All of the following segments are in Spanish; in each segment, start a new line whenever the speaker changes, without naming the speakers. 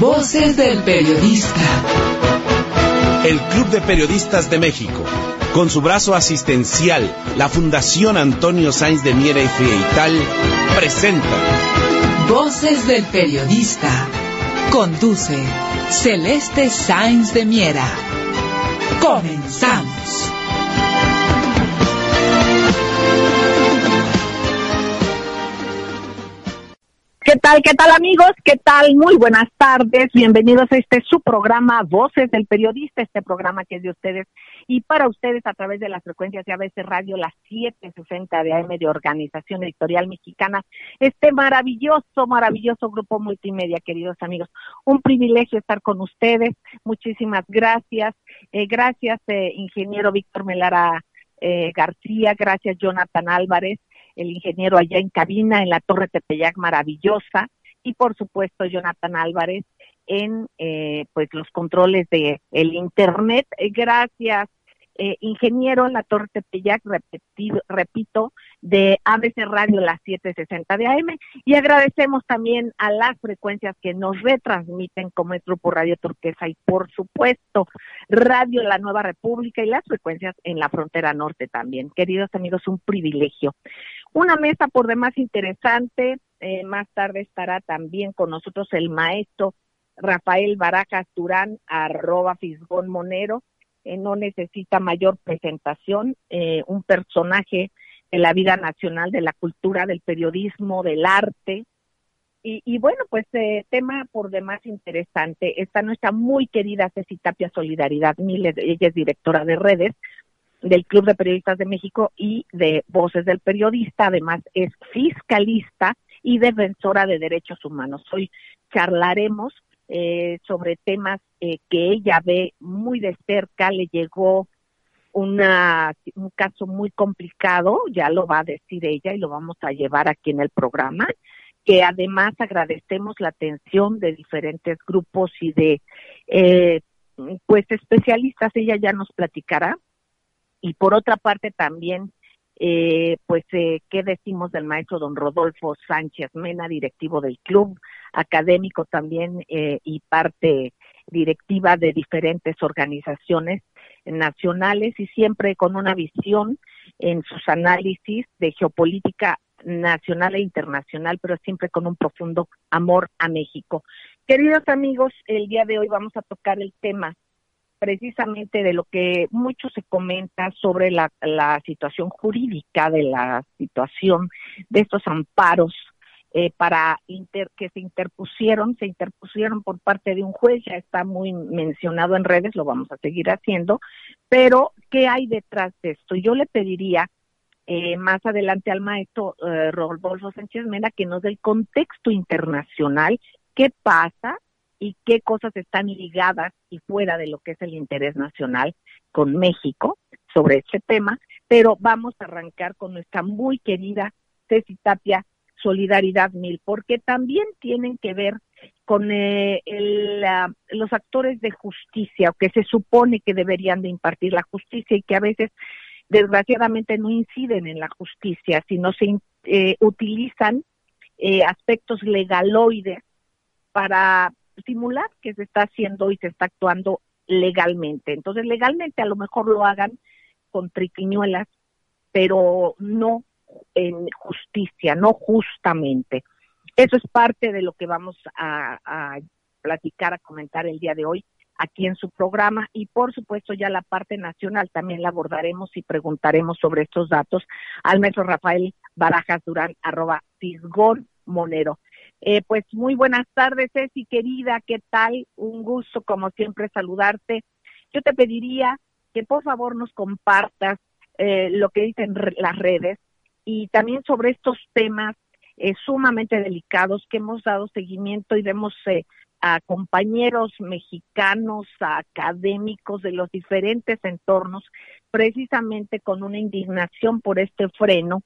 Voces del Periodista.
El Club de Periodistas de México, con su brazo asistencial, la Fundación Antonio Sáenz de Miera y Frieital, presenta
Voces del Periodista. Conduce Celeste Sáenz de Miera. Comenzamos.
¿Qué tal, qué tal amigos? ¿Qué tal? Muy buenas tardes. Bienvenidos a este su programa Voces del Periodista, este programa que es de ustedes y para ustedes a través de las frecuencias de ABC Radio, las 760 de AM de Organización Editorial Mexicana. Este maravilloso, maravilloso grupo multimedia, queridos amigos. Un privilegio estar con ustedes. Muchísimas gracias. Eh, gracias, eh, ingeniero Víctor Melara eh, García. Gracias, Jonathan Álvarez el ingeniero allá en cabina en la Torre Tepeyac maravillosa y por supuesto Jonathan Álvarez en eh, pues los controles de el internet. Eh, gracias eh, ingeniero en la Torre Tepeyac, repetido, repito, de ABC Radio las 760 de AM y agradecemos también a las frecuencias que nos retransmiten como es Grupo Radio Turquesa y por supuesto Radio La Nueva República y las frecuencias en la frontera norte también. Queridos amigos, un privilegio. Una mesa por demás interesante. Eh, más tarde estará también con nosotros el maestro Rafael Barajas Durán, arroba Fisgón Monero. Eh, no necesita mayor presentación. Eh, un personaje de la vida nacional, de la cultura, del periodismo, del arte. Y, y bueno, pues tema por demás interesante. Está nuestra muy querida Ceci Tapia Solidaridad Miles, ella es directora de redes, del Club de Periodistas de México y de Voces del Periodista. Además, es fiscalista y defensora de derechos humanos. Hoy charlaremos eh, sobre temas eh, que ella ve muy de cerca. Le llegó una, un caso muy complicado, ya lo va a decir ella y lo vamos a llevar aquí en el programa, que además agradecemos la atención de diferentes grupos y de eh, pues especialistas, ella ya nos platicará. Y por otra parte también, eh, pues, eh, ¿qué decimos del maestro don Rodolfo Sánchez Mena, directivo del club, académico también eh, y parte directiva de diferentes organizaciones nacionales y siempre con una visión en sus análisis de geopolítica nacional e internacional, pero siempre con un profundo amor a México. Queridos amigos, el día de hoy vamos a tocar el tema precisamente de lo que mucho se comenta sobre la, la situación jurídica de la situación de estos amparos eh, para inter, que se interpusieron, se interpusieron por parte de un juez, ya está muy mencionado en redes, lo vamos a seguir haciendo, pero ¿qué hay detrás de esto? Yo le pediría eh, más adelante al maestro eh, Rodolfo Sánchez Mena que nos dé el contexto internacional, qué pasa y qué cosas están ligadas y fuera de lo que es el interés nacional con México sobre este tema, pero vamos a arrancar con nuestra muy querida Ceci Tapia Solidaridad Mil, porque también tienen que ver con eh, los actores de justicia, que se supone que deberían de impartir la justicia y que a veces desgraciadamente no inciden en la justicia, sino se eh, utilizan eh, aspectos legaloides para simular que se está haciendo y se está actuando legalmente. Entonces, legalmente a lo mejor lo hagan con triquiñuelas, pero no en justicia, no justamente. Eso es parte de lo que vamos a, platicar, a comentar el día de hoy aquí en su programa y por supuesto ya la parte nacional también la abordaremos y preguntaremos sobre estos datos al maestro Rafael Barajas Durán, arroba Fisgón Monero. Eh, pues muy buenas tardes, Ceci querida, ¿qué tal? Un gusto, como siempre, saludarte. Yo te pediría que por favor nos compartas eh, lo que dicen las redes y también sobre estos temas eh, sumamente delicados que hemos dado seguimiento y vemos a compañeros mexicanos, a académicos de los diferentes entornos, precisamente con una indignación por este freno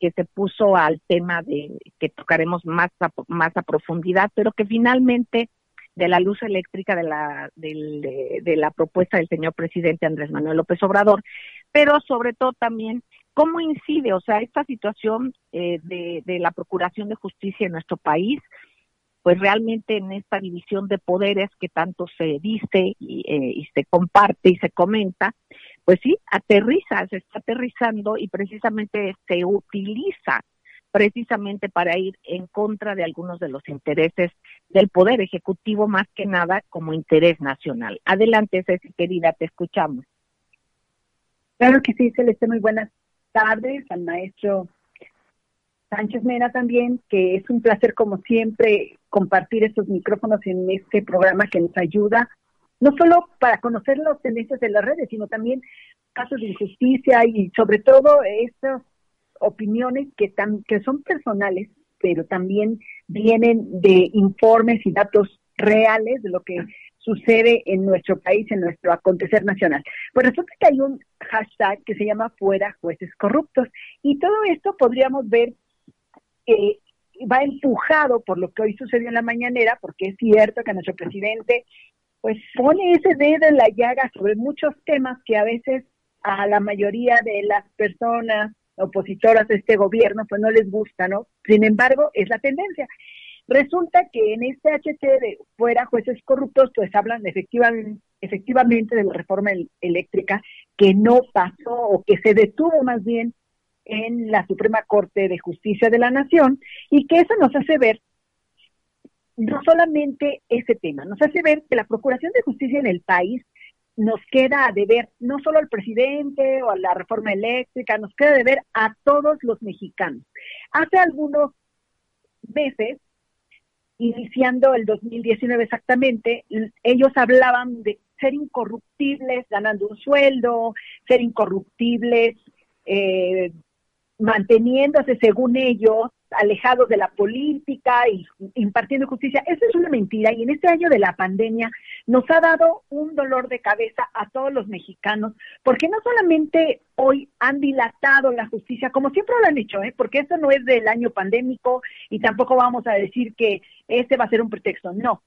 que se puso al tema de que tocaremos más a, más a profundidad, pero que finalmente de la luz eléctrica de la de, de, la propuesta del señor presidente Andrés Manuel López Obrador, pero sobre todo también cómo incide, o sea, esta situación eh, de, la procuración de justicia en nuestro país, pues realmente en esta división de poderes que tanto se dice y, eh, y se comparte y se comenta, pues sí, aterriza, se está aterrizando y precisamente se utiliza precisamente para ir en contra de algunos de los intereses del Poder Ejecutivo, más que nada como interés nacional. Adelante, Ceci, querida, te escuchamos.
Claro que sí, Celeste, muy buenas tardes al maestro Sánchez Mena también, que es un placer como siempre compartir estos micrófonos en este programa que nos ayuda, no solo para conocer las tendencias de las redes, sino también casos de injusticia y sobre todo estas opiniones que, tan, que son personales, pero también vienen de informes y datos reales de lo que sucede en nuestro país, en nuestro acontecer nacional. Pues resulta que hay un hashtag que se llama Fuera Jueces Corruptos y todo esto podríamos ver que va empujado por lo que hoy sucedió en la mañanera, porque es cierto que nuestro presidente pues pone ese dedo en la llaga sobre muchos temas que a veces a la mayoría de las personas opositoras de este gobierno pues no les gusta, ¿no? Sin embargo, es la tendencia. Resulta que en este HT de fuera jueces corruptos, pues hablan efectivamente, efectivamente de la reforma eléctrica que no pasó o que se detuvo más bien en la Suprema Corte de Justicia de la Nación y que eso nos hace ver no solamente ese tema, nos hace ver que la Procuración de Justicia en el país nos queda de ver no solo al presidente o a la reforma eléctrica, nos queda de ver a todos los mexicanos. Hace algunos meses iniciando el 2019 exactamente, ellos hablaban de ser incorruptibles ganando un sueldo, ser incorruptibles eh, manteniéndose según ellos alejados de la política y impartiendo justicia. Eso es una mentira y en este año de la pandemia nos ha dado un dolor de cabeza a todos los mexicanos porque no solamente hoy han dilatado la justicia, como siempre lo han hecho, ¿eh? porque esto no es del año pandémico y tampoco vamos a decir que este va a ser un pretexto, no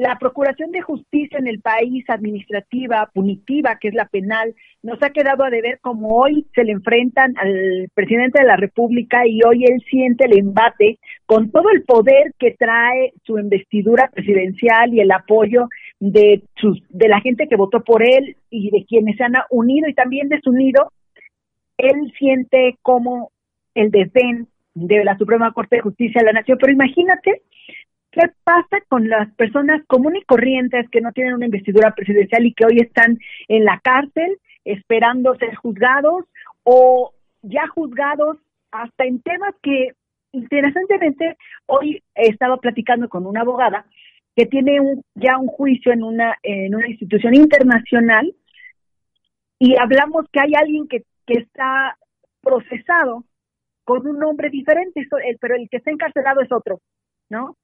la procuración de justicia en el país administrativa, punitiva, que es la penal, nos ha quedado a deber como hoy se le enfrentan al presidente de la República y hoy él siente el embate con todo el poder que trae su investidura presidencial y el apoyo de sus de la gente que votó por él y de quienes se han unido y también desunido. Él siente como el desdén de la Suprema Corte de Justicia de la Nación, pero imagínate ¿Qué pasa con las personas comunes y corrientes que no tienen una investidura presidencial y que hoy están en la cárcel esperando ser juzgados o ya juzgados hasta en temas que interesantemente hoy he estado platicando con una abogada que tiene un, ya un juicio en una en una institución internacional y hablamos que hay alguien que, que está procesado con un nombre diferente, pero el que está encarcelado es otro, ¿no?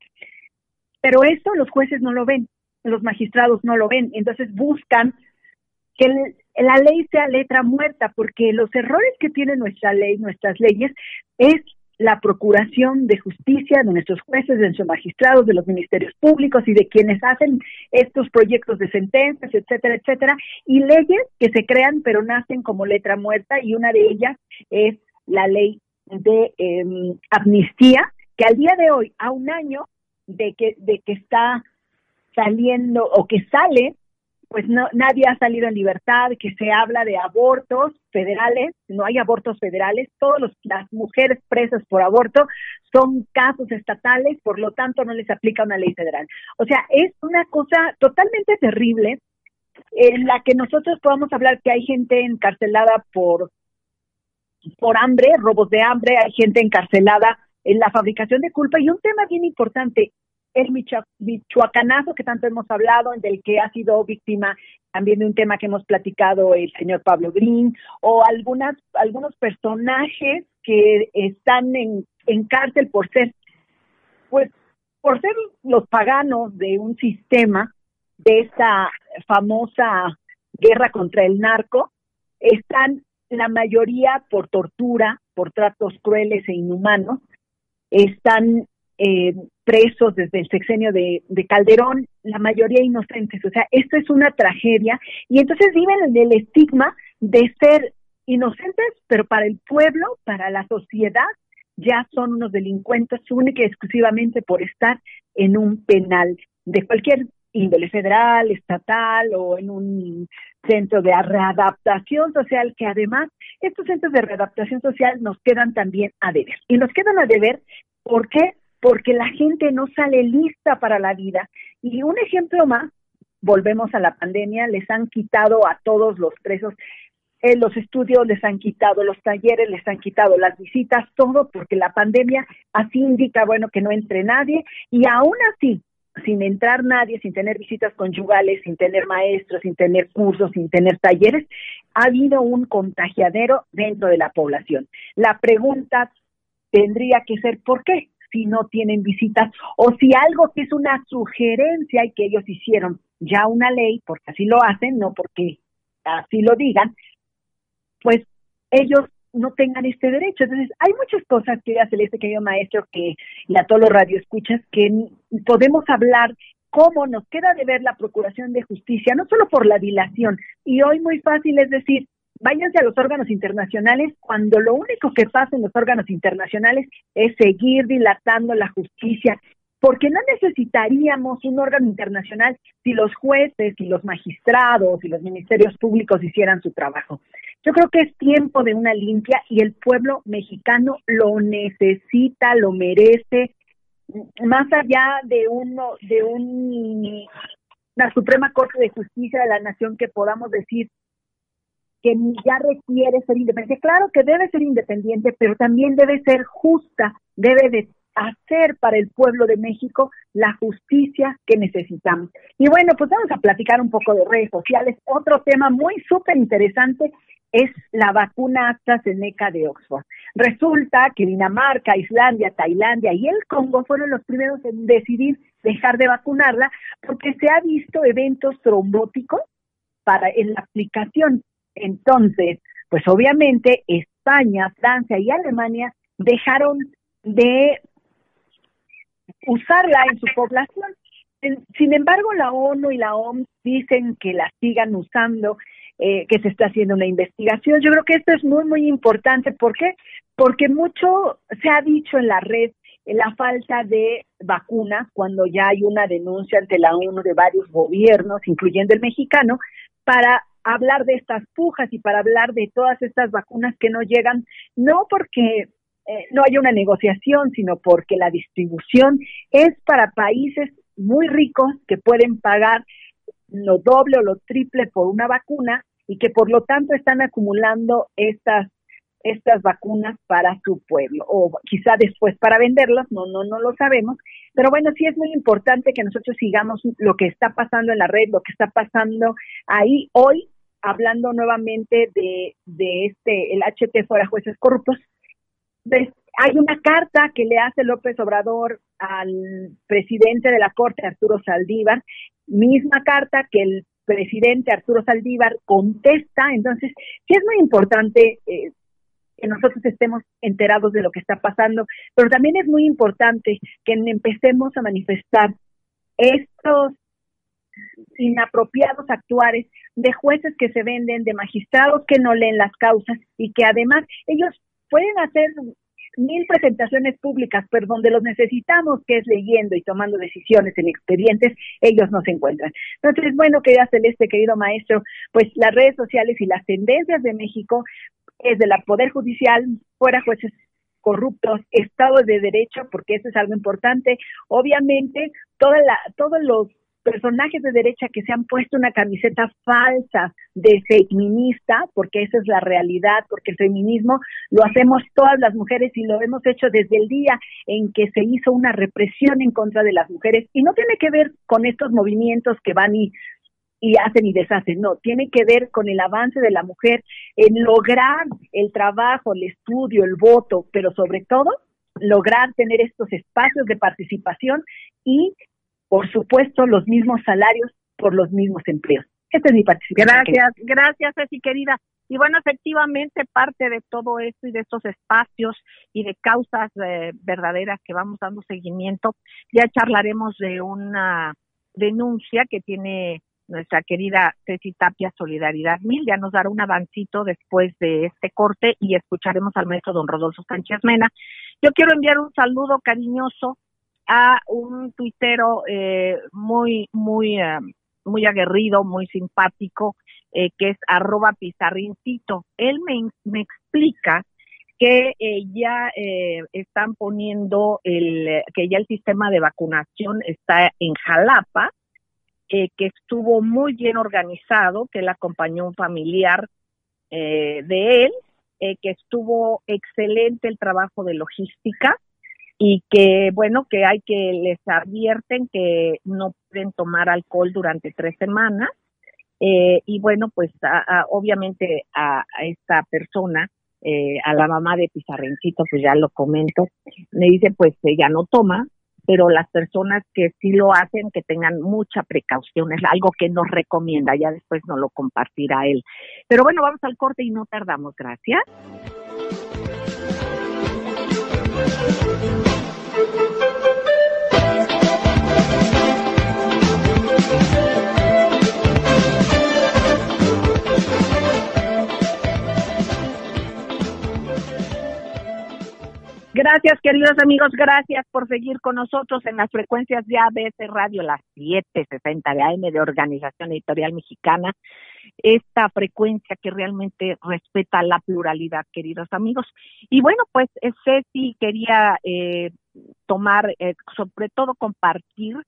Pero eso los jueces no lo ven, los magistrados no lo ven, entonces buscan que la ley sea letra muerta, porque los errores que tiene nuestra ley, nuestras leyes, es la procuración de justicia de nuestros jueces, de nuestros magistrados, de los ministerios públicos y de quienes hacen estos proyectos de sentencias, etcétera, etcétera, y leyes que se crean pero nacen como letra muerta y una de ellas es la ley de em, amnistía, que al día de hoy, a un año, de que, de que está saliendo o que sale, pues no, nadie ha salido en libertad, que se habla de abortos federales, no hay abortos federales, todas las mujeres presas por aborto son casos estatales, por lo tanto no les aplica una ley federal. O sea, es una cosa totalmente terrible en la que nosotros podamos hablar que hay gente encarcelada por por hambre, robos de hambre, hay gente encarcelada en la fabricación de culpa. Y un tema bien importante, el michoacanazo que tanto hemos hablado, del que ha sido víctima también de un tema que hemos platicado el señor Pablo Green, o algunas, algunos personajes que están en, en cárcel por ser, pues, por ser los paganos de un sistema de esta famosa guerra contra el narco, están la mayoría por tortura, por tratos crueles e inhumanos, están eh, presos desde el sexenio de, Calderón, la mayoría inocentes. O sea, esto es una tragedia y entonces viven en el estigma de ser inocentes, pero para el pueblo, para la sociedad, ya son unos delincuentes única y exclusivamente por estar en un penal de cualquier índole federal, estatal o en un centro de readaptación social, que además estos centros de readaptación social nos quedan también a deber. Y nos quedan a deber, ¿por qué? Porque la gente no sale lista para la vida. Y un ejemplo más, volvemos a la pandemia, les han quitado a todos los presos eh, los estudios les han quitado, los talleres les han quitado, las visitas, todo, porque la pandemia así indica, bueno, que no entre nadie y aún así, sin entrar nadie, sin tener visitas conyugales, sin tener maestros, sin tener cursos, sin tener talleres, ha habido un contagiadero dentro de la población. La pregunta tendría que ser, ¿por qué? Si no tienen visitas o si algo que es una sugerencia y que ellos hicieron ya una ley, porque así lo hacen, no porque así lo digan, pues ellos no tengan este derecho. Entonces, hay muchas cosas que ya Celeste, querido maestro, que y a todos los radioescuchas, que podemos hablar cómo nos queda de ver la Procuración de Justicia, no solo por la dilación, y hoy muy fácil es decir, váyanse a los órganos internacionales cuando lo único que pasa en los órganos internacionales es seguir dilatando la justicia, porque no necesitaríamos un órgano internacional si los jueces y los magistrados y los ministerios públicos hicieran su trabajo. Yo creo que es tiempo de una limpia y el pueblo mexicano lo necesita, lo merece, más allá de uno, de un la Suprema Corte de Justicia de la Nación que podamos decir que ya requiere ser independiente. Claro que debe ser independiente, pero también debe ser justa, debe de hacer para el pueblo de México la justicia que necesitamos. Y bueno, pues vamos a platicar un poco de redes sociales. Otro tema muy súper interesante es la vacuna AstraZeneca de Oxford. Resulta que Dinamarca, Islandia, Tailandia y el Congo fueron los primeros en decidir dejar de vacunarla porque se ha visto eventos trombóticos para en la aplicación. Entonces, pues obviamente España, Francia y Alemania dejaron de usarla en su población. Sin embargo, la ONU y la OMS dicen que la sigan usando, eh, que se está haciendo una investigación. Yo creo que esto es muy, muy importante. ¿Por qué? Porque mucho se ha dicho en la red la falta de vacunas cuando ya hay una denuncia ante la ONU de varios gobiernos, incluyendo el mexicano, para hablar de estas pujas y para hablar de todas estas vacunas que no llegan, no porque eh, no hay una negociación, sino porque la distribución es para países muy ricos que pueden pagar lo doble o lo triple por una vacuna y que por lo tanto están acumulando estas estas vacunas para su pueblo o quizá después para venderlas, no no no lo sabemos, pero bueno, sí es muy importante que nosotros sigamos lo que está pasando en la red, lo que está pasando ahí. Hoy hablando nuevamente de, de este el HT fuera jueces corruptos hay una carta que le hace López Obrador al presidente de la Corte, Arturo Saldívar, misma carta que el presidente Arturo Saldívar contesta. Entonces, sí es muy importante eh, que nosotros estemos enterados de lo que está pasando, pero también es muy importante que empecemos a manifestar estos inapropiados actuares de jueces que se venden, de magistrados que no leen las causas y que además ellos pueden hacer mil presentaciones públicas, pero donde los necesitamos, que es leyendo y tomando decisiones en expedientes, ellos no se encuentran. Entonces, bueno, querida Celeste, querido maestro, pues las redes sociales y las tendencias de México es de la Poder Judicial, fuera jueces corruptos, Estado de Derecho, porque eso es algo importante. Obviamente, toda la, todos los personajes de derecha que se han puesto una camiseta falsa de feminista, porque esa es la realidad, porque el feminismo lo hacemos todas las mujeres y lo hemos hecho desde el día en que se hizo una represión en contra de las mujeres. Y no tiene que ver con estos movimientos que van y y hacen y deshacen, no, tiene que ver con el avance de la mujer en lograr el trabajo, el estudio, el voto, pero sobre todo lograr tener estos espacios de participación y por supuesto, los mismos salarios por los mismos empleos. Esta es mi participación.
Gracias, gracias, Ceci, querida. Y bueno, efectivamente, parte de todo esto y de estos espacios y de causas eh, verdaderas que vamos dando seguimiento, ya charlaremos de una denuncia que tiene nuestra querida Ceci Tapia, Solidaridad Mil. Ya nos dará un avancito después de este corte y escucharemos al maestro don Rodolfo Sánchez Mena. Yo quiero enviar un saludo cariñoso a un tuitero eh, muy, muy, eh, muy aguerrido, muy simpático, eh, que es arroba pizarrincito. Él me, me explica que ya están poniendo el, que ya el sistema de vacunación está en Jalapa, que estuvo muy bien organizado, que le acompañó un familiar de él, que estuvo excelente el trabajo de logística, y que bueno que hay que les advierten que no pueden tomar alcohol durante tres semanas eh, y bueno pues obviamente a, esta persona eh, a la mamá de Pizarrencito pues ya lo comento me dice pues ella no toma pero las personas que sí lo hacen que tengan mucha precaución es algo que nos recomienda ya después nos lo compartirá él. Pero bueno vamos al corte y no tardamos gracias Gracias, queridos amigos, gracias por seguir con nosotros en las frecuencias de ABC Radio, las 760 de AM de Organización Editorial Mexicana. Esta frecuencia que realmente respeta la pluralidad, queridos amigos. Y bueno, pues eh, Ceci quería eh, tomar, eh, sobre todo compartir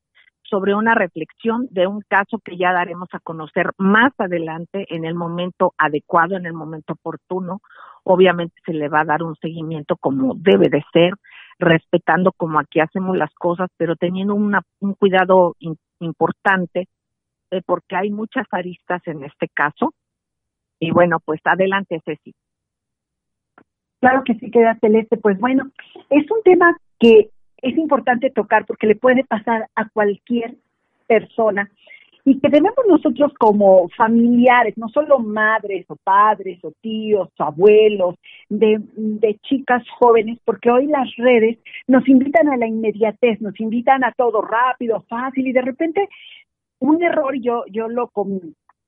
sobre una reflexión de un caso que ya daremos a conocer más adelante en el momento adecuado, en el momento oportuno. Obviamente se le va a dar un seguimiento como debe de ser, respetando como aquí hacemos las cosas, pero teniendo una, un cuidado importante, eh, porque hay muchas aristas en este caso. Y bueno, pues adelante, Ceci.
Claro que sí, queda Celeste. Pues bueno, es un tema que es importante tocar porque le puede pasar a cualquier persona. Y que debemos nosotros como familiares, no solo madres o padres o tíos o abuelos, de, de, chicas jóvenes, porque hoy las redes nos invitan a la inmediatez, nos invitan a todo rápido, fácil y de repente un error, yo, yo lo,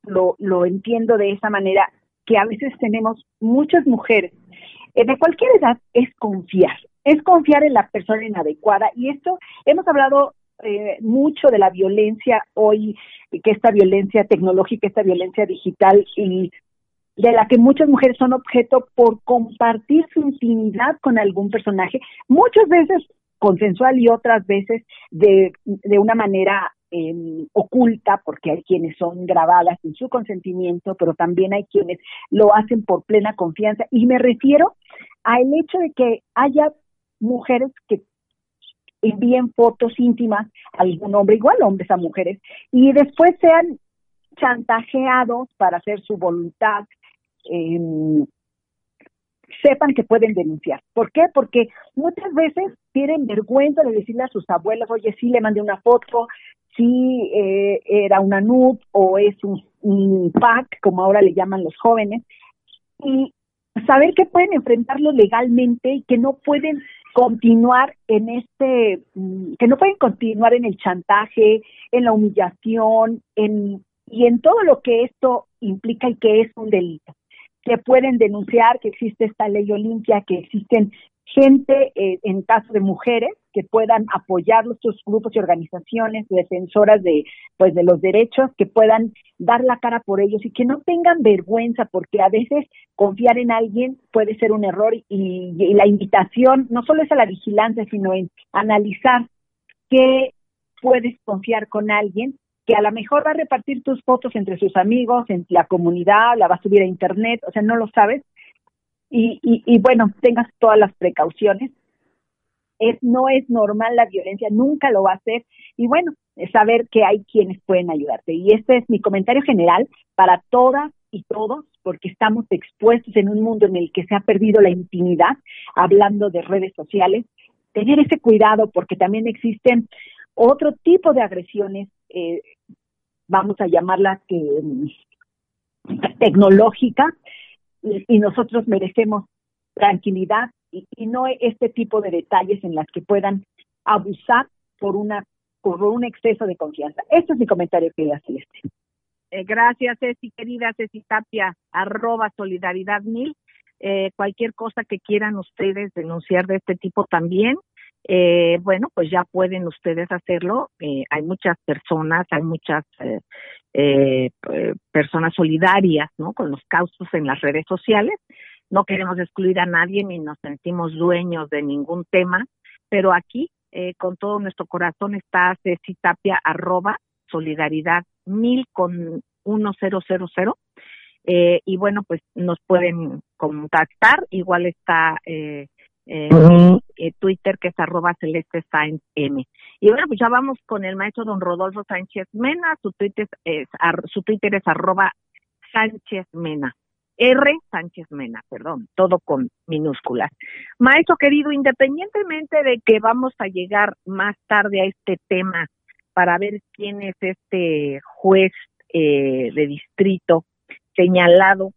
lo, lo entiendo de esa manera, que a veces tenemos muchas mujeres eh, de cualquier edad, es confiar es confiar en la persona inadecuada. Y esto, hemos hablado eh, mucho de la violencia hoy, que esta violencia tecnológica, esta violencia digital y de la que muchas mujeres son objeto por compartir su intimidad con algún personaje, muchas veces consensual y otras veces de, de una manera em, oculta, porque hay quienes son grabadas sin su consentimiento, pero también hay quienes lo hacen por plena confianza. Y me refiero al hecho de que haya mujeres que envíen fotos íntimas a algún hombre, igual hombres a mujeres, y después sean chantajeados para hacer su voluntad, em, sepan que pueden denunciar. ¿Por qué? Porque muchas veces tienen vergüenza de decirle a sus abuelos, oye, sí le mandé una foto, sí eh, era una nud o es un, un pack, como ahora le llaman los jóvenes, y saber que pueden enfrentarlo legalmente y que no pueden continuar en este, mm, que no pueden continuar en el chantaje, en la humillación, en, y en todo lo que esto implica y que es un delito. Que pueden denunciar que existe esta ley Olimpia, que existen gente, eh, en caso de mujeres, que puedan apoyar nuestros grupos y organizaciones defensoras de, pues, de los derechos, que puedan dar la cara por ellos y que no tengan vergüenza, porque a veces confiar en alguien puede ser un error y, la invitación no solo es a la vigilancia, sino en analizar qué puedes confiar con alguien que a lo mejor va a repartir tus fotos entre sus amigos, en la comunidad, la va a subir a internet, o sea, no lo sabes, y, y, bueno, tengas todas las precauciones. Es, no es normal la violencia, nunca lo va a hacer. Y bueno, saber que hay quienes pueden ayudarte. Y este es mi comentario general para todas y todos, porque estamos expuestos en un mundo en el que se ha perdido la intimidad, hablando de redes sociales. Tener ese cuidado porque también existen otro tipo de agresiones, eh, vamos a llamarlas que mm, tecnológicas, y, nosotros merecemos tranquilidad y, no este tipo de detalles en las que puedan abusar por una por un exceso de confianza. Este es mi comentario que hacer.
Eh, gracias, Ceci, querida Ceci Tapia, arroba solidaridad mil. Eh, cualquier cosa que quieran ustedes denunciar de este tipo también, eh, bueno, pues ya pueden ustedes hacerlo. Eh, hay muchas personas, hay muchas eh, personas solidarias, ¿no? Con los causos en las redes sociales. No queremos excluir a nadie ni nos sentimos dueños de ningún tema, pero aquí, eh, con todo nuestro corazón, está Ceci Tapia, arroba solidaridad mil con uno cero cero cero. Eh, y bueno, pues nos pueden contactar. Igual está eh, eh, Twitter que es arroba celeste Sainz M. Y bueno, pues ya vamos con el maestro don Rodolfo Sánchez Mena, su Twitter es, ar, su Twitter es arroba Sánchez Mena. R. Sánchez Mena, perdón, todo con minúsculas. Maestro querido, independientemente de que vamos a llegar más tarde a este tema para ver quién es este juez eh, de distrito señalado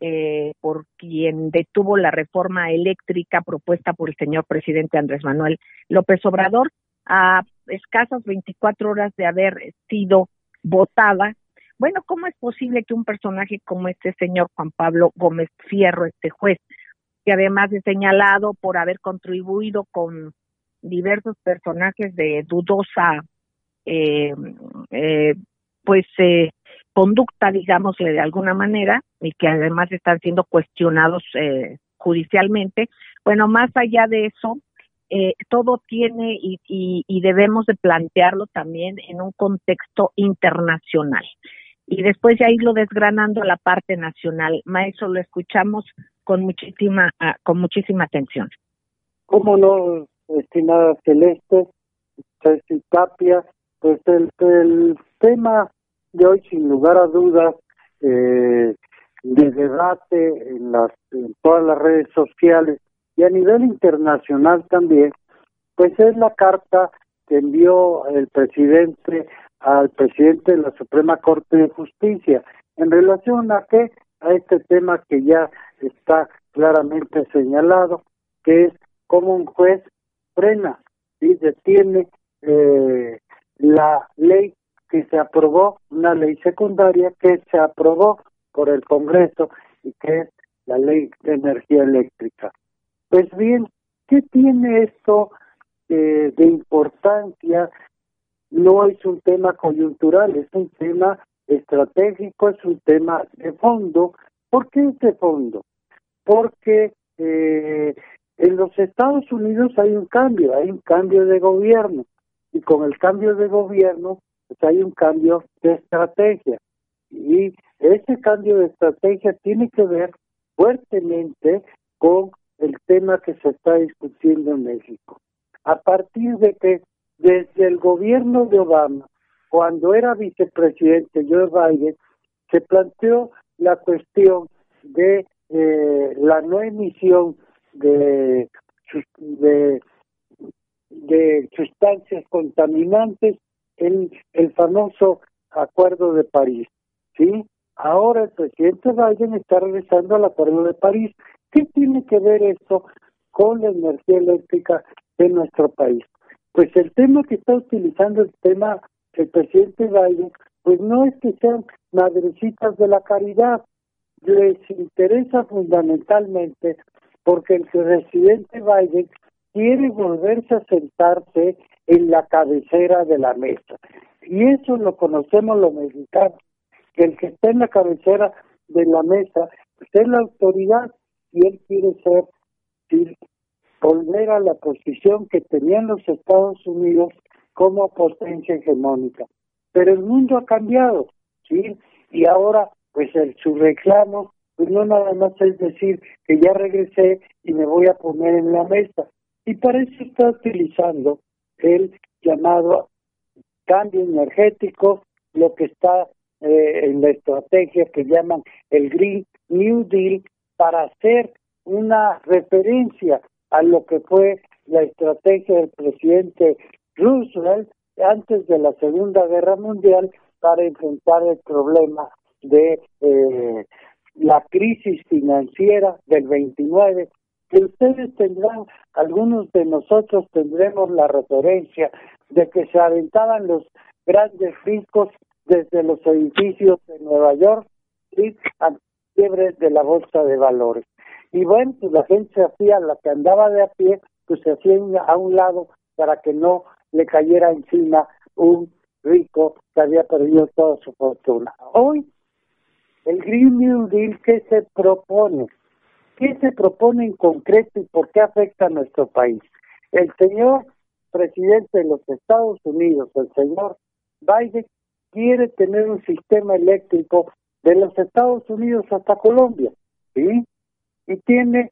eh, por quien detuvo la reforma eléctrica propuesta por el señor presidente Andrés Manuel López Obrador a escasas 24 horas de haber sido votada. Bueno, ¿cómo es posible que un personaje como este señor Juan Pablo Gómez Fierro, este juez, que además es señalado por haber contribuido con diversos personajes de dudosa, eh, eh, pues, eh, conducta, digámosle de alguna manera, y que además están siendo cuestionados eh, judicialmente. Bueno, más allá de eso, eh, todo tiene y, y, debemos de plantearlo también en un contexto internacional. Y después ya irlo desgranando a la parte nacional. Maestro, lo escuchamos con muchísima, uh, con muchísima atención.
¿Cómo no, estimada Celeste, Ceci Tapia? Pues el, el tema de hoy, sin lugar a dudas, eh, de debate en, las, en todas las redes sociales y a nivel internacional también, pues es la carta que envió el presidente al presidente de la Suprema Corte de Justicia en relación a qué a este tema que ya está claramente señalado que es como un juez frena y detiene eh, la ley que se aprobó, una ley secundaria que se aprobó por el Congreso y que es la ley de energía eléctrica. Pues bien, ¿qué tiene esto eh, de importancia? No es un tema coyuntural, es un tema estratégico, es un tema de fondo. ¿Por qué es de fondo? Porque eh, en los Estados Unidos hay un cambio, hay un cambio de gobierno y con el cambio de gobierno pues hay un cambio de estrategia y ese cambio de estrategia tiene que ver fuertemente con el tema que se está discutiendo en México. A partir de que desde el gobierno de Obama, cuando era vicepresidente Joe Biden, se planteó la cuestión de eh, la no emisión de, de, sustancias contaminantes en el famoso Acuerdo de París. ¿sí? Ahora el presidente Biden está regresando al Acuerdo de París. ¿Qué tiene que ver esto con la energía eléctrica de nuestro país? Pues el tema que está utilizando el tema el presidente Biden, pues no es que sean madrecitas de la caridad, les interesa fundamentalmente porque el presidente Biden quiere volverse a sentarse en la cabecera de la mesa. Y eso lo conocemos los mexicanos que el que está en la cabecera de la mesa pues, es la autoridad y él quiere ser volver a la posición que tenían los Estados Unidos como potencia hegemónica. Pero el mundo ha cambiado, ¿sí? Y ahora, pues el, su reclamo, pues no nada más es decir que ya regresé y me voy a poner en la mesa. Y para eso está utilizando el llamado cambio energético, lo que está eh, en la estrategia que llaman el Green New Deal para hacer una referencia a lo que fue la estrategia del presidente Roosevelt antes de la Segunda Guerra Mundial para enfrentar el problema de eh, la crisis financiera del 29 que ustedes tendrán, algunos de nosotros tendremos la referencia de que se aventaban los grandes ricos desde los edificios de Nueva York y a de la bolsa de valores. Y bueno, pues la gente se hacía, la que andaba de a pie, pues se hacía a un lado para que no le cayera encima un rico que había perdido toda su fortuna. Hoy, el Green New Deal, ¿qué se propone? ¿Qué se propone en concreto y por qué afecta a nuestro país? El señor presidente de los Estados Unidos, el señor Biden, quiere tener un sistema eléctrico de los Estados Unidos hasta Colombia, ¿sí? Y tiene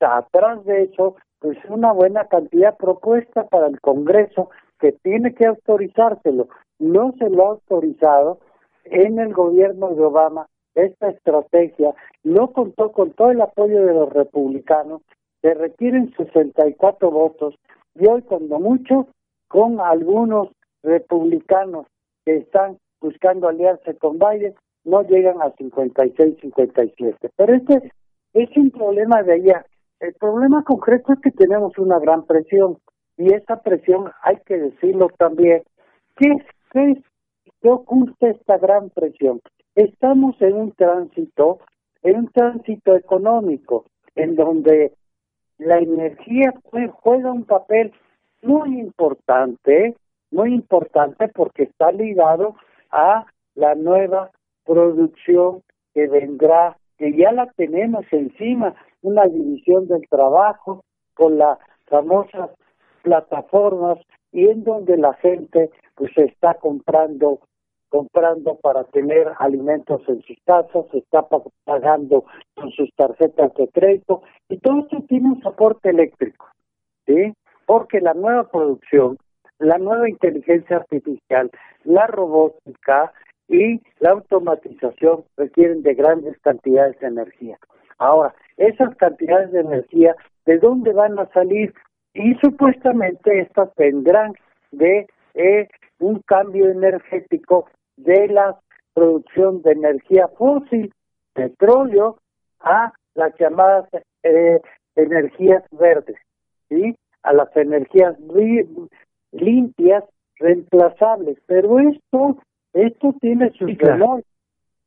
atrás de eso pues una buena cantidad propuesta para el Congreso que tiene que autorizárselo. No se lo ha autorizado en el gobierno de Obama esta estrategia, no contó con todo el apoyo de los republicanos, se requieren 64 votos y hoy cuando mucho con algunos republicanos que están buscando aliarse con Biden no llegan a 56, 57. Pero este es un problema de allá. El problema concreto es que tenemos una gran presión y esa presión hay que decirlo también. ¿Qué, qué, qué oculta esta gran presión? Estamos en un tránsito, en un tránsito económico, en donde la energía juega un papel muy importante, muy importante porque está ligado a la nueva producción que vendrá, que ya la tenemos encima, una división del trabajo con las famosas plataformas y en donde la gente pues está comprando comprando para tener alimentos en sus casas, se está pagando con sus tarjetas de crédito y todo esto tiene un soporte eléctrico, ¿sí? Porque la nueva producción, la nueva inteligencia artificial, la robótica y la automatización requieren de grandes cantidades de energía. Ahora, esas cantidades de energía, ¿de dónde van a salir? Y supuestamente estas vendrán de eh, un cambio energético de la producción de energía fósil, petróleo, a las llamadas eh, energías verdes, ¿sí? a las energías limpias, reemplazables. Pero esto, esto tiene su valor,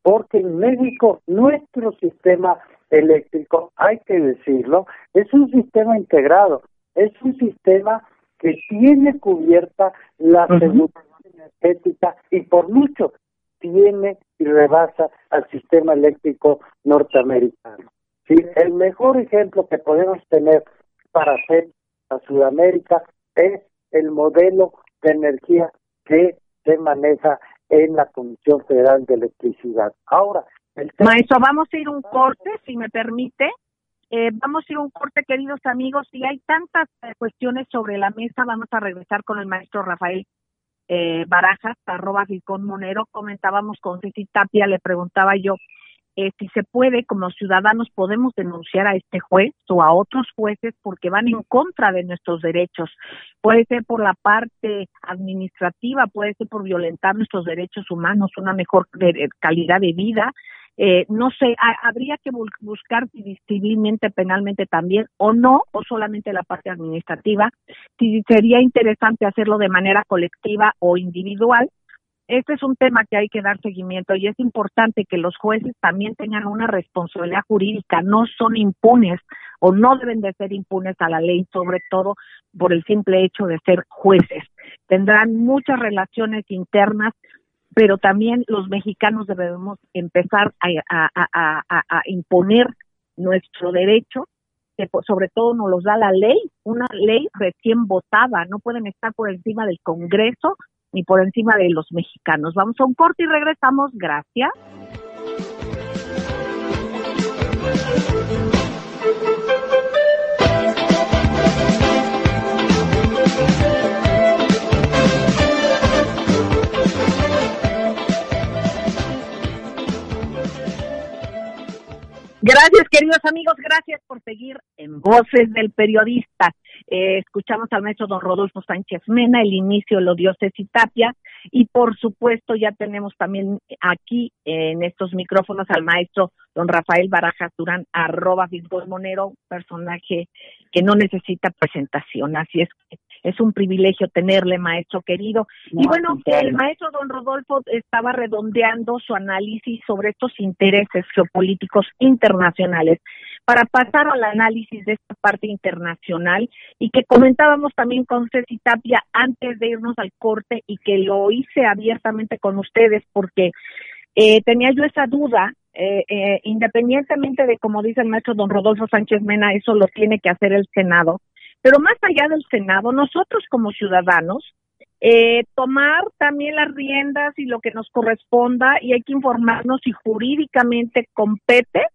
porque en México nuestro sistema eléctrico, hay que decirlo, es un sistema integrado, es un sistema que tiene cubierta la seguridad energética y por mucho tiene y rebasa al sistema eléctrico norteamericano. ¿Sí? El mejor ejemplo que podemos tener para hacer a Sudamérica es el modelo de energía que se maneja en la Comisión Federal de Electricidad. Ahora,
el maestro, vamos a ir un corte, si me permite. Eh, vamos a ir un corte, queridos amigos. Si hay tantas eh, cuestiones sobre la mesa, vamos a regresar con el maestro Rafael eh, Barajas, arroba Ficón Monero, comentábamos con Ceci Tapia, le preguntaba yo eh, si se puede, como ciudadanos, podemos denunciar a este juez o a otros jueces porque van en contra de nuestros derechos. Puede ser por la parte administrativa, puede ser por violentar nuestros derechos humanos, una mejor calidad de vida, eh, no sé, habría que buscar civilmente, penalmente también, o no, o solamente la parte administrativa, si sería interesante hacerlo de manera colectiva o individual. Este es un tema que hay que dar seguimiento y es importante que los jueces también tengan una responsabilidad jurídica, no son impunes o no deben de ser impunes a la ley, sobre todo por el simple hecho de ser jueces. Tendrán muchas relaciones internas pero también los mexicanos debemos empezar a, imponer nuestro derecho, que sobre todo nos los da la ley, una ley recién votada, no pueden estar por encima del Congreso ni por encima de los mexicanos. Vamos a un corte y regresamos. Gracias. Gracias, queridos amigos, gracias por seguir en Voces del Periodista. Eh, escuchamos al maestro don Rodolfo Sánchez Mena, el inicio lo dio Ceci Tapia, y por supuesto ya tenemos también aquí en estos micrófonos al maestro don Rafael Barajas Durán, arroba Monero, personaje que no necesita presentación. Así es que es un privilegio tenerle, maestro querido. y bueno, el maestro don Rodolfo estaba redondeando su análisis sobre estos intereses geopolíticos internacionales para pasar al análisis de esta parte internacional y que comentábamos también con Ceci Tapia antes de irnos al corte y que lo hice abiertamente con ustedes porque eh, tenía yo esa duda eh, eh, independientemente de, como dice el maestro don Rodolfo Sánchez Mena, eso lo tiene que hacer el Senado. Pero más allá del Senado, nosotros como ciudadanos, eh, tomar también las riendas y lo que nos corresponda y hay que informarnos si jurídicamente compete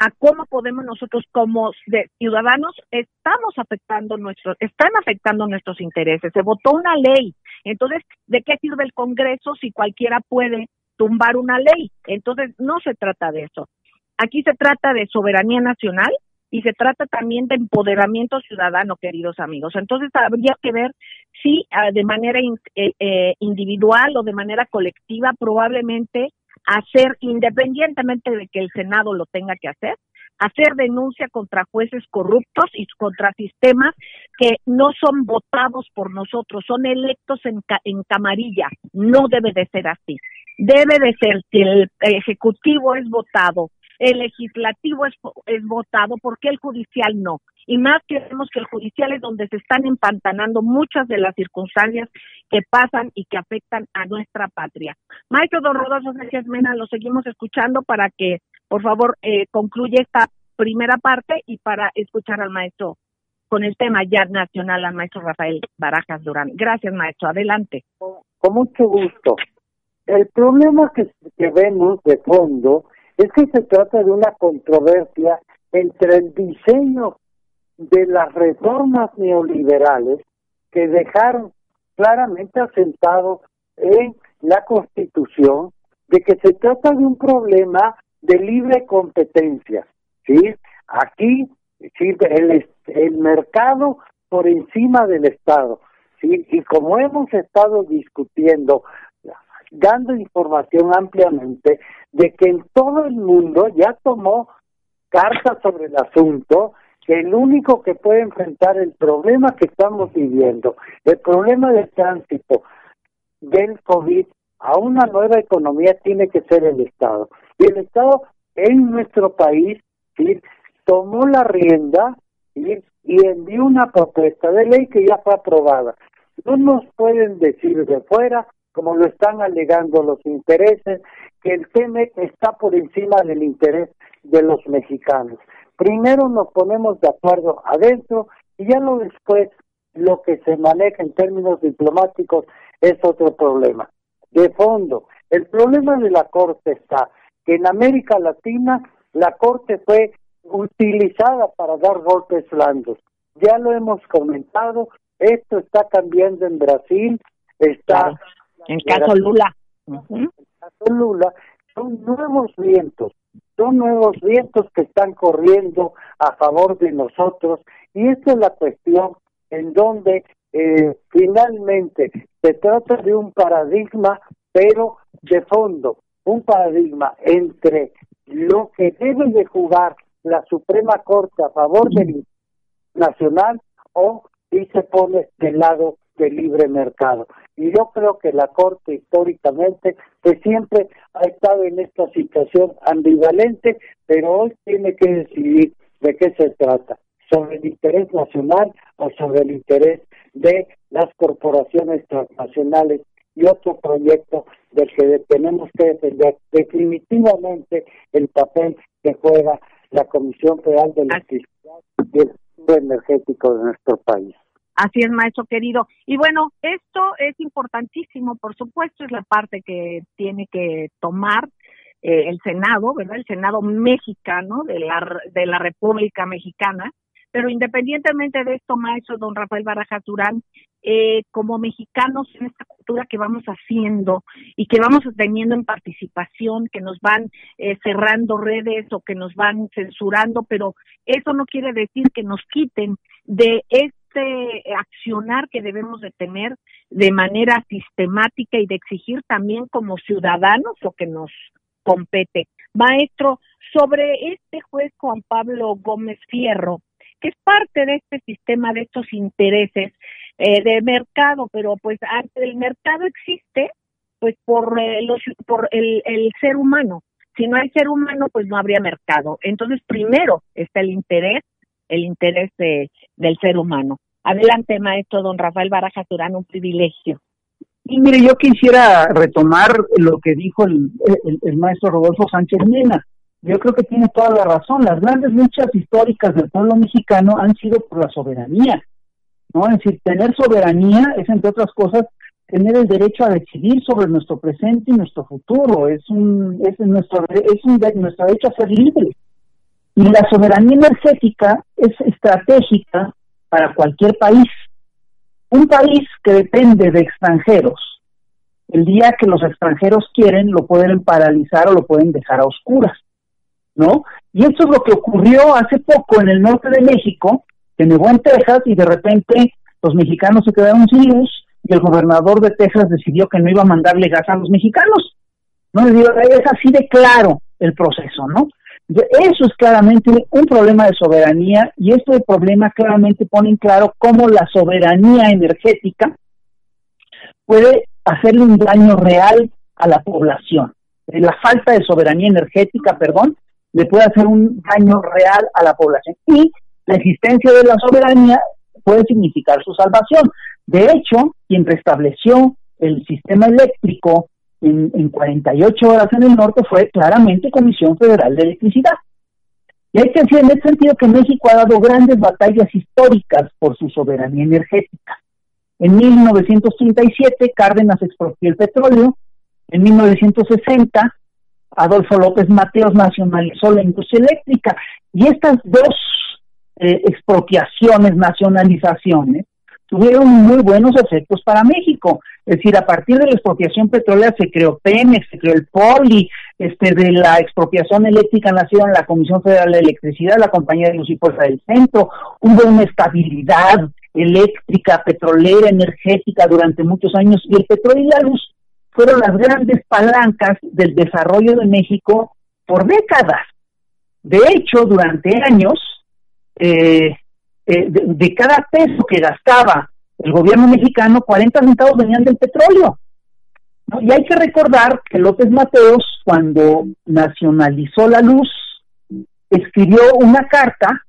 a cómo podemos nosotros como ciudadanos estamos afectando nuestros, están afectando nuestros intereses. Se votó una ley. Entonces, ¿de qué sirve el Congreso si cualquiera puede tumbar una ley. Entonces, no se trata de eso. Aquí se trata de soberanía nacional y se trata también de empoderamiento ciudadano, queridos amigos. Entonces, habría que ver si ah, de manera eh, eh, individual o de manera colectiva, probablemente hacer, independientemente de que el Senado lo tenga que hacer, hacer denuncia contra jueces corruptos y contra sistemas que no son votados por nosotros, son electos en, en camarilla. No debe de ser así debe de ser que el ejecutivo es votado, el legislativo es, es votado, porque el judicial no? Y más que vemos que el judicial es donde se están empantanando muchas de las circunstancias que pasan y que afectan a nuestra patria. Maestro Don Rodolfo Sánchez Mena, lo seguimos escuchando para que, por favor, eh, concluya esta primera parte y para escuchar al maestro con el tema ya nacional, al maestro Rafael Barajas Durán. Gracias, maestro. Adelante.
Con mucho gusto. El problema que, vemos de fondo es que se trata de una controversia entre el diseño de las reformas neoliberales que dejaron claramente asentado en la Constitución de que se trata de un problema de libre competencia, ¿sí? Aquí el, el mercado por encima del Estado, ¿sí? Y como hemos estado discutiendo dando información ampliamente de que en todo el mundo ya tomó cartas sobre el asunto, que el único que puede enfrentar el problema que estamos viviendo, el problema del tránsito del COVID a una nueva economía tiene que ser el Estado. Y el Estado en nuestro país tomó la rienda y envió una propuesta de ley que ya fue aprobada. No nos pueden decir de fuera como lo están alegando los intereses, que el TEMEC está por encima del interés de los mexicanos. Primero nos ponemos de acuerdo adentro y ya no después lo que se maneja en términos diplomáticos es otro problema. De fondo, el problema de la Corte está que en América Latina la Corte fue utilizada para dar golpes blandos. Ya lo hemos comentado, esto está cambiando en Brasil, está
en caso Lula.
En caso Lula, son nuevos vientos, son nuevos vientos que están corriendo a favor de nosotros y esta es la cuestión en donde eh, finalmente se trata de un paradigma, pero de fondo, un paradigma entre lo que debe de jugar la Suprema Corte a favor del nacional o si se pone del lado del libre mercado. Y yo creo que la Corte históricamente que siempre ha estado en esta situación ambivalente, pero hoy tiene que decidir de qué se trata, sobre el interés nacional o sobre el interés de las corporaciones transnacionales y otro proyecto del que tenemos que defender definitivamente el papel que juega la Comisión Federal de Electricidad y el energético de nuestro país.
Así es, maestro querido. Y bueno, esto es importantísimo, por supuesto, es la parte que tiene que tomar eh, el Senado, ¿verdad? El Senado mexicano de la, de la República Mexicana. Pero independientemente de esto, maestro don Rafael Barajas Durán, eh, como mexicanos en esta cultura que vamos haciendo y que vamos teniendo en participación, que nos van eh, cerrando redes o que nos van censurando, pero eso no quiere decir que nos quiten de este accionar que debemos de tener de manera sistemática y de exigir también como ciudadanos lo que nos compete. Maestro, sobre este juez Juan Pablo Gómez Fierro, que es parte de este sistema de estos intereses, eh, de mercado, pero pues el mercado existe pues por, eh, los, por el ser humano. Si no hay ser humano, pues no habría mercado. Entonces, primero está el interés, el interés de, del ser humano. Adelante, maestro don Rafael Baraja Turán, un privilegio.
Y mire, yo quisiera retomar lo que dijo el, maestro Rodolfo Sánchez Mena. Yo creo que tiene toda la razón. Las grandes luchas históricas del pueblo mexicano han sido por la soberanía. ¿no? Es decir, tener soberanía es, entre otras cosas, tener el derecho a decidir sobre nuestro presente y nuestro futuro. Es un, es nuestro, es un, nuestro derecho a ser libre. Y la soberanía energética es estratégica para cualquier país. Un país que depende de extranjeros, el día que los extranjeros quieren, lo pueden paralizar o lo pueden dejar a oscuras, ¿no? Y esto es lo que ocurrió hace poco en el norte de México, que nevó en Texas y de repente los mexicanos se quedaron sin luz y el gobernador de Texas decidió que no iba a mandarle gas a los mexicanos. No es así de claro el proceso, ¿no? Eso es claramente un problema de soberanía y este problema claramente pone en claro cómo la soberanía energética puede hacerle un daño real a la población. Eh, la falta de soberanía energética, perdón, le puede hacer un daño real a la población. Y la existencia de la soberanía puede significar su salvación. De hecho, quien restableció el sistema eléctrico en, en 48 horas en el norte fue claramente Comisión Federal de Electricidad. Y hay que decir en ese sentido que México ha dado grandes batallas históricas por su soberanía energética. En 1937 Cárdenas expropió el petróleo, en 1960 Adolfo López Mateos nacionalizó la industria eléctrica y estas dos eh, expropiaciones, nacionalizaciones, tuvieron muy buenos efectos para México. Es decir, a partir de la expropiación petrolera se creó Pemex, se creó el Poli, este, de la expropiación eléctrica nacieron la Comisión Federal de Electricidad, la Compañía de Luz y Fuerza del Centro, hubo una estabilidad eléctrica, petrolera, energética durante muchos años y el petróleo y la luz fueron las grandes palancas del desarrollo de México por décadas. De hecho, durante años, eh, eh, de, cada peso que gastaba el gobierno mexicano, 40 centavos venían del petróleo. Y hay que recordar que López Mateos, cuando nacionalizó la luz, escribió una carta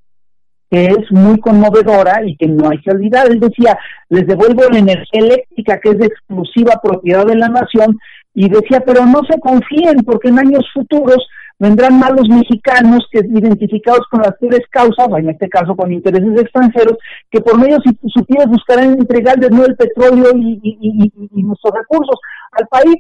que es muy conmovedora y que no hay que olvidar. Él decía, les devuelvo la energía eléctrica que es de exclusiva propiedad de la nación y decía, pero no se confíen porque en años futuros vendrán malos mexicanos que identificados con las peores causas, en este caso con intereses extranjeros, que por medio si supieran buscarán entregar de nuevo el petróleo y, nuestros recursos al país.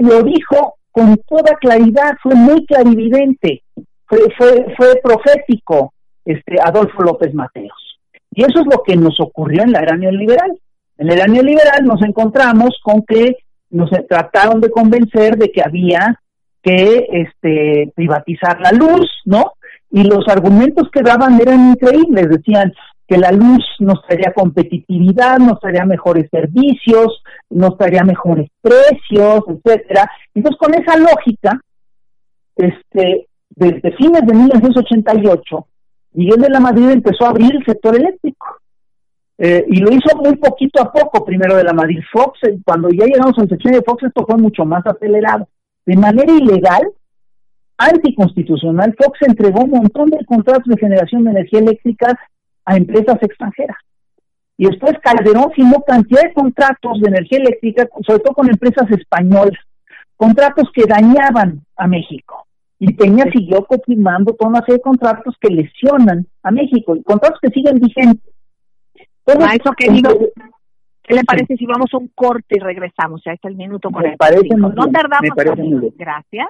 lo dijo con toda claridad, fue muy clarividente, fue, fue, fue profético este Adolfo López Mateos. Y eso es lo que nos ocurrió en la era neoliberal. En la era neoliberal nos encontramos con que nos trataron de convencer de que había que este, privatizar la luz, ¿no? Y los argumentos que daban eran increíbles, decían que la luz nos traería competitividad, nos traería mejores servicios, nos traería mejores precios, etcétera. Entonces, con esa lógica, este, desde fines de 1988, Miguel de la Madrid empezó a abrir el sector eléctrico. Eh, y lo hizo muy poquito a poco, primero de la Madrid Fox, eh, cuando ya llegamos al sección de Fox esto fue mucho más acelerado de manera ilegal, anticonstitucional, Fox entregó un montón de contratos de generación de energía eléctrica a empresas extranjeras. Y después Calderón firmó cantidad de contratos de energía eléctrica, sobre todo con empresas españolas, contratos que dañaban a México. Y Peña siguió confirmando toda una serie de contratos que lesionan a México, y contratos que siguen vigentes.
Maestro querido, ¿Qué le parece si vamos a un corte y regresamos? Ya está el minuto con
me parece
No tardamos. Gracias.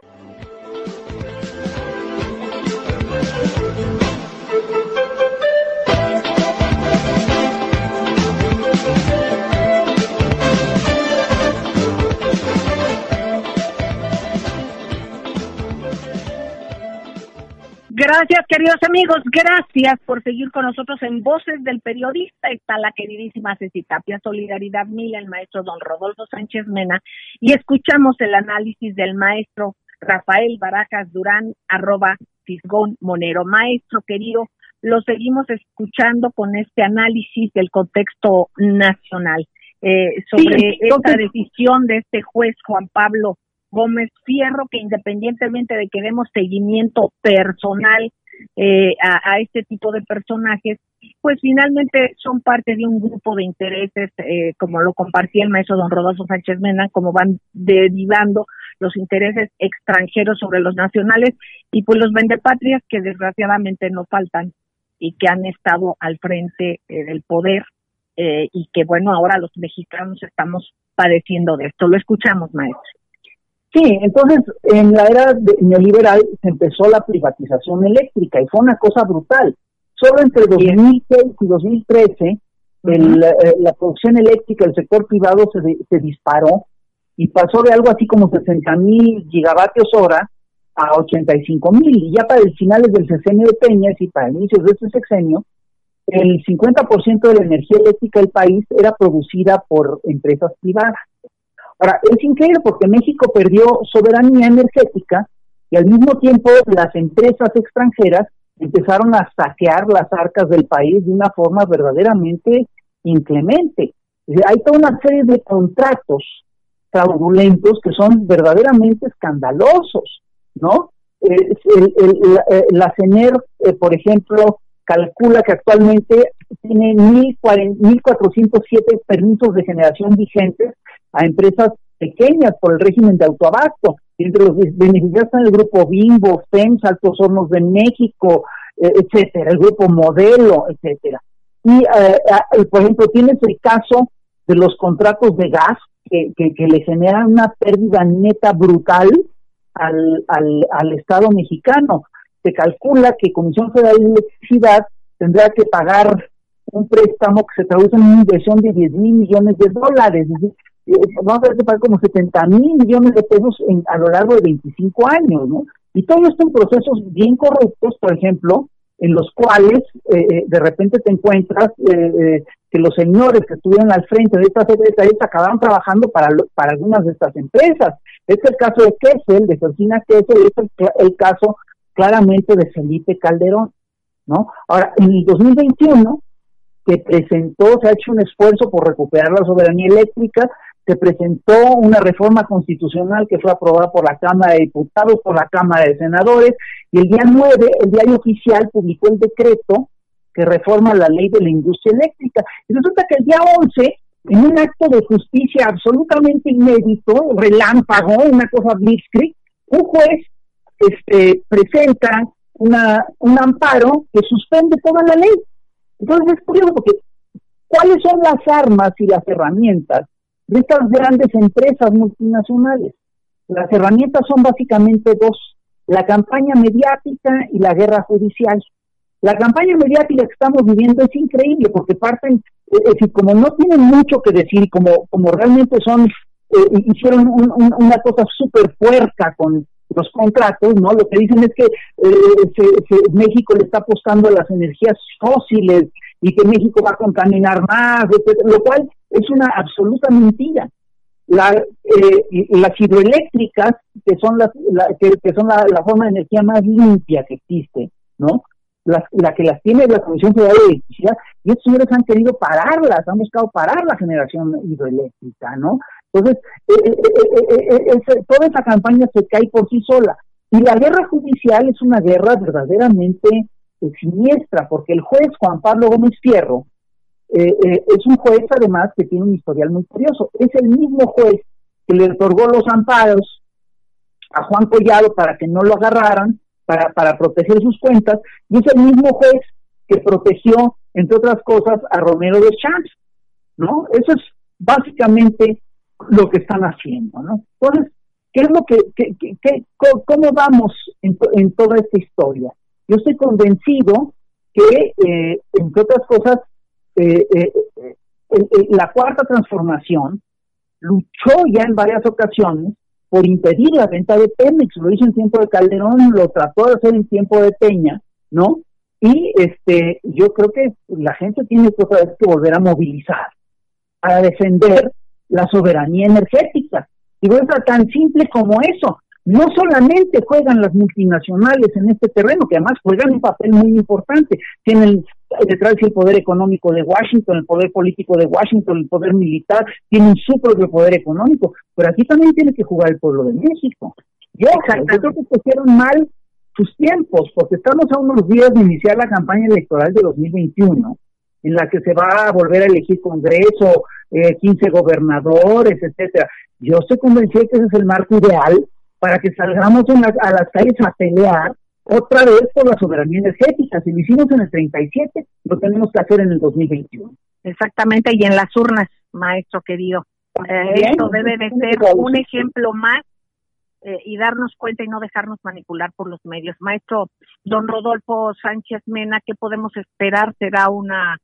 Gracias, queridos amigos. Gracias por seguir con nosotros en Voces del Periodista. Está la queridísima Ceci Tapia, Solidaridad Mil, el maestro don Rodolfo Sánchez Mena. Y escuchamos el análisis del maestro Rafael Barajas Durán, arroba Fisgón Monero. Maestro querido, lo seguimos escuchando con este análisis del contexto nacional. Eh, sobre esta decisión de este juez Juan Pablo Gómez Fierro, que independientemente de que demos seguimiento personal eh, a, este tipo de personajes, pues finalmente son parte de un grupo de intereses, eh, como lo compartía el maestro don Rodolfo Sánchez Mena, como van derivando los intereses extranjeros sobre los nacionales y pues los vendepatrias que desgraciadamente no faltan y que han estado al frente eh, del poder eh, y que bueno, ahora los mexicanos estamos padeciendo de esto. Lo escuchamos, maestro.
Sí, entonces en la era neoliberal se empezó la privatización eléctrica y fue una cosa brutal. Solo entre 2006 y 2013 el, eh, la producción eléctrica del sector privado se, se disparó y pasó de algo así como 60 mil gigavatios hora a 85 mil. Y ya para el finales del sexenio de Peña, y para inicios de este sexenio, el 50% de la energía eléctrica del país era producida por empresas privadas. Ahora, es increíble porque México perdió soberanía energética y al mismo tiempo las empresas extranjeras empezaron a saquear las arcas del país de una forma verdaderamente inclemente. Hay toda una serie de contratos fraudulentos que son verdaderamente escandalosos, ¿no? Eh, la, CENER, eh, por ejemplo, calcula que actualmente tiene 1.407 permisos de generación vigentes a empresas pequeñas por el régimen de autoabasto. Entre los beneficiados están el grupo Bimbo, FEMS, Altos Hornos de México, eh, etcétera, el grupo Modelo, etcétera. Y, por ejemplo, tienes el caso de los contratos de gas que, que, le generan una pérdida neta brutal al, al, al Estado mexicano. Se calcula que Comisión Federal de Electricidad tendrá que pagar un préstamo que se traduce en una inversión de 10 mil millones de dólares. Eh, vamos a pagar como 70 mil millones de pesos en, a lo largo de 25 años, ¿no? Y todo esto en procesos bien corruptos, por ejemplo, en los cuales eh, eh, de repente te encuentras eh, que los señores que estuvieron al frente de estas secretarías acabaron trabajando para, para algunas de estas empresas. Este es el caso de Kessel, de Georgina Kessel, y este es el, caso claramente de Felipe Calderón, ¿no? Ahora, en el 2021, que presentó, se ha hecho un esfuerzo por recuperar la soberanía eléctrica, se presentó una reforma constitucional que fue aprobada por la Cámara de Diputados, por la Cámara de Senadores, y el día 9, el diario oficial publicó el decreto que reforma la ley de la industria eléctrica. Y resulta que el día 11, en un acto de justicia absolutamente inédito, relámpago, una cosa blitzkrieg, un juez este, presenta una, un amparo que suspende toda la ley. Entonces es curioso porque ¿cuáles son las armas y las herramientas de estas grandes empresas multinacionales. Las herramientas son básicamente dos, la campaña mediática y la guerra judicial. La campaña mediática que estamos viviendo es increíble porque parten, es decir, como no tienen mucho que decir, como, como realmente son, eh, hicieron una cosa súper puerca con los contratos, ¿no? Lo que dicen es que eh, México le está apostando a las energías fósiles y que México va a contaminar más, lo cual es una absoluta mentira. La, eh, las hidroeléctricas, que son, las, la, que, son la, forma de energía más limpia que existe, ¿no? la que las tiene la Comisión Federal de Electricidad, y estos señores han querido pararlas, han buscado parar la generación hidroeléctrica, ¿no? Entonces, eh, eh, toda esa campaña se cae por sí sola. Y la guerra judicial es una guerra verdaderamente siniestra, porque el juez Juan Pablo Gómez Fierro eh, eh, es un juez además que tiene un historial muy curioso. Es el mismo juez que le otorgó los amparos a Juan Collado para que no lo agarraran, para, para proteger sus cuentas, y es el mismo juez que protegió, entre otras cosas, a Romero de Champs, ¿no? Eso es básicamente lo que están haciendo, ¿no? Entonces, ¿qué es lo que, que, cómo vamos en, en toda esta historia? Yo estoy convencido que, eh, entre otras cosas, eh, eh, la cuarta transformación luchó ya en varias ocasiones por impedir la venta de Pemex, lo hizo en tiempo de Calderón, lo trató de hacer en tiempo de Peña, ¿no? Y este, yo creo que la gente tiene que volver a movilizar, a defender la soberanía energética. Y es tan simple como eso. No solamente juegan las multinacionales en este terreno, que además juegan un papel muy importante. Tienen detrás el poder económico de Washington, el poder político de Washington, el poder militar, tienen su propio poder económico, pero aquí también tiene que jugar el pueblo de México. Yo, yo creo que pusieron mal sus tiempos, porque estamos a unos días de iniciar la campaña electoral de 2021, en la que se va a volver a elegir Congreso, eh, 15 gobernadores, etcétera. Yo estoy convencido que ese es el marco ideal para que salgamos a las calles a pelear otra vez por la soberanía energética. Si lo hicimos en el 37, lo tenemos que hacer en el 2021.
Exactamente, y en las urnas, maestro querido. Eh, esto debe de ser un ejemplo más eh, y darnos cuenta y no dejarnos manipular por los medios. Maestro don Rodolfo Sánchez Mena, ¿qué podemos esperar? ¿Será una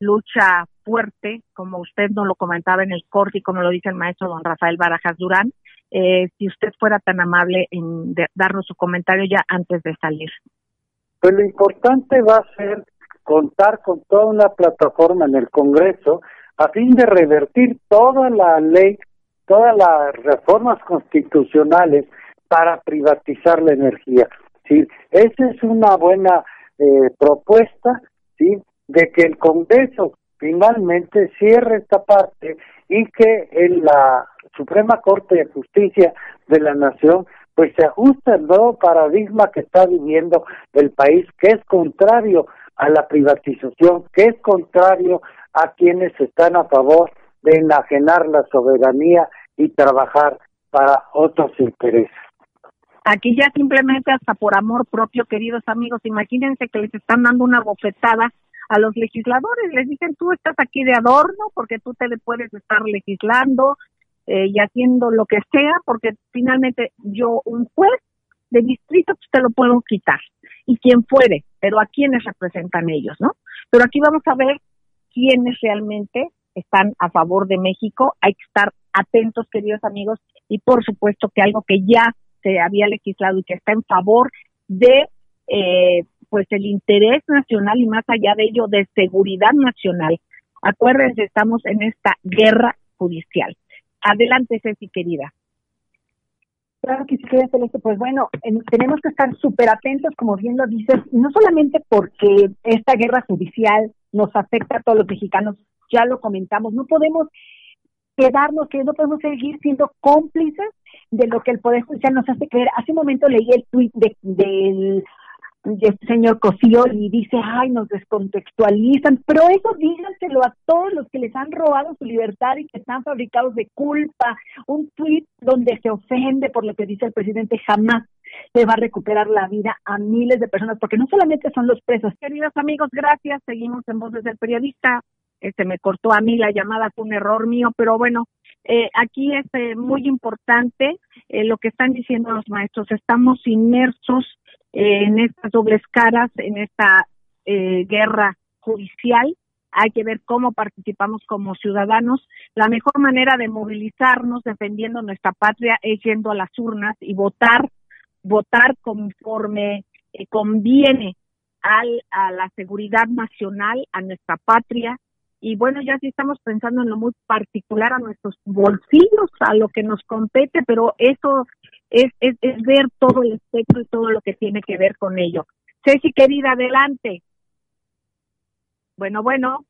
lucha fuerte, como usted nos lo comentaba en el corte y como lo dice el maestro don Rafael Barajas Durán? Eh, si usted fuera tan amable en darnos su comentario ya antes de salir.
Pues lo importante va a ser contar con toda una plataforma en el Congreso a fin de revertir toda la ley, todas las reformas constitucionales para privatizar la energía. ¿sí? Esa es una buena eh, propuesta, ¿sí? De que el Congreso finalmente cierre esta parte y que en la Suprema Corte de Justicia de la Nación pues se ajusta al nuevo paradigma que está viviendo el país, que es contrario a la privatización, que es contrario a quienes están a favor de enajenar la soberanía y trabajar para otros intereses.
Aquí ya simplemente hasta por amor propio, queridos amigos, imagínense que les están dando una bofetada a los legisladores, les dicen tú estás aquí de adorno porque tú te puedes estar legislando, eh, y haciendo lo que sea, porque finalmente yo, un juez de distrito, pues te lo puedo quitar, y quien fuere, pero a quienes representan ellos, ¿no? Pero aquí vamos a ver quiénes realmente están a favor de México, hay que estar atentos, queridos amigos, y por supuesto que algo que ya se había legislado y que está en favor de eh, pues el interés nacional y más allá de ello de seguridad nacional. Acuérdense, estamos en esta guerra judicial. Adelante, Ceci, querida.
Claro que sí, Celeste. Pues bueno, tenemos que estar súper atentos, como bien lo dices, no solamente porque esta guerra judicial nos afecta a todos los mexicanos, ya lo comentamos, no podemos quedarnos, que no podemos seguir siendo cómplices de lo que el Poder Judicial nos hace creer. Hace un momento leí el tuit de, del este señor Cosío y dice, ay, nos descontextualizan, pero eso díganselo a todos los que les han robado su libertad y que están fabricados de culpa. Un tweet donde se ofende por lo que dice el presidente jamás le va a recuperar la vida a miles de personas, porque no solamente son los presos.
Queridos amigos, gracias. Seguimos en Voces del Periodista. Este me cortó a mí la llamada, fue un error mío, pero bueno, eh, aquí es eh, muy importante eh, lo que están diciendo los maestros. Estamos inmersos en estas dobles caras, en esta eh, guerra judicial. Hay que ver cómo participamos como ciudadanos. La mejor manera de movilizarnos defendiendo nuestra patria es yendo a las urnas y votar, votar conforme eh, conviene al, a la seguridad nacional, a nuestra patria. Y bueno, ya sí estamos pensando en lo muy particular a nuestros bolsillos, a lo que nos compete, pero eso es, es, es ver todo el espectro y todo lo que tiene que ver con ello. Ceci, querida, adelante. Bueno, bueno,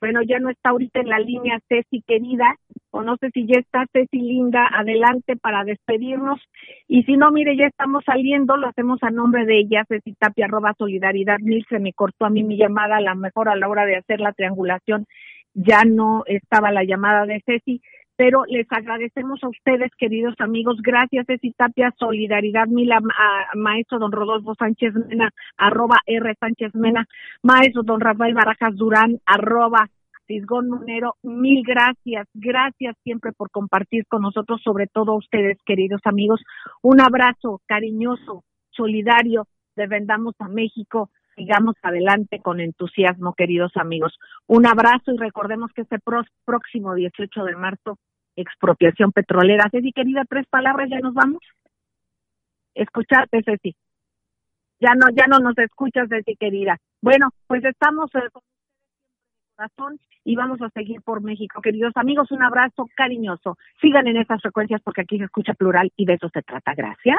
bueno, ya no está ahorita en la línea Ceci, querida, o no sé si ya está Ceci, linda, adelante para despedirnos. Y si no, mire, ya estamos saliendo, lo hacemos a nombre de ella, Ceci Tapia, arroba solidaridad mil, se me cortó a mí mi llamada, a lo mejor a la hora de hacer la triangulación ya no estaba la llamada de Ceci pero les agradecemos a ustedes, queridos amigos. Gracias, Ceci Tapia, Solidaridad Mila, maestro don Rodolfo Sánchez Mena, arroba R Sánchez Mena, maestro don Rafael Barajas Durán, arroba Fisgón Monero, mil gracias, gracias siempre por compartir con nosotros, sobre todo a ustedes, queridos amigos. Un abrazo cariñoso, solidario, defendamos a México, sigamos adelante con entusiasmo, queridos amigos. Un abrazo y recordemos que este próximo 18 de marzo expropiación petrolera. Ceci, querida, tres palabras, ya nos vamos. Escucharte, Ceci. Ya no, ya no nos escuchas, Ceci, querida. Bueno, pues estamos eh, corazón y vamos a seguir por México. Queridos amigos, un abrazo cariñoso. Sigan en estas frecuencias porque aquí se escucha plural y de eso se trata. Gracias.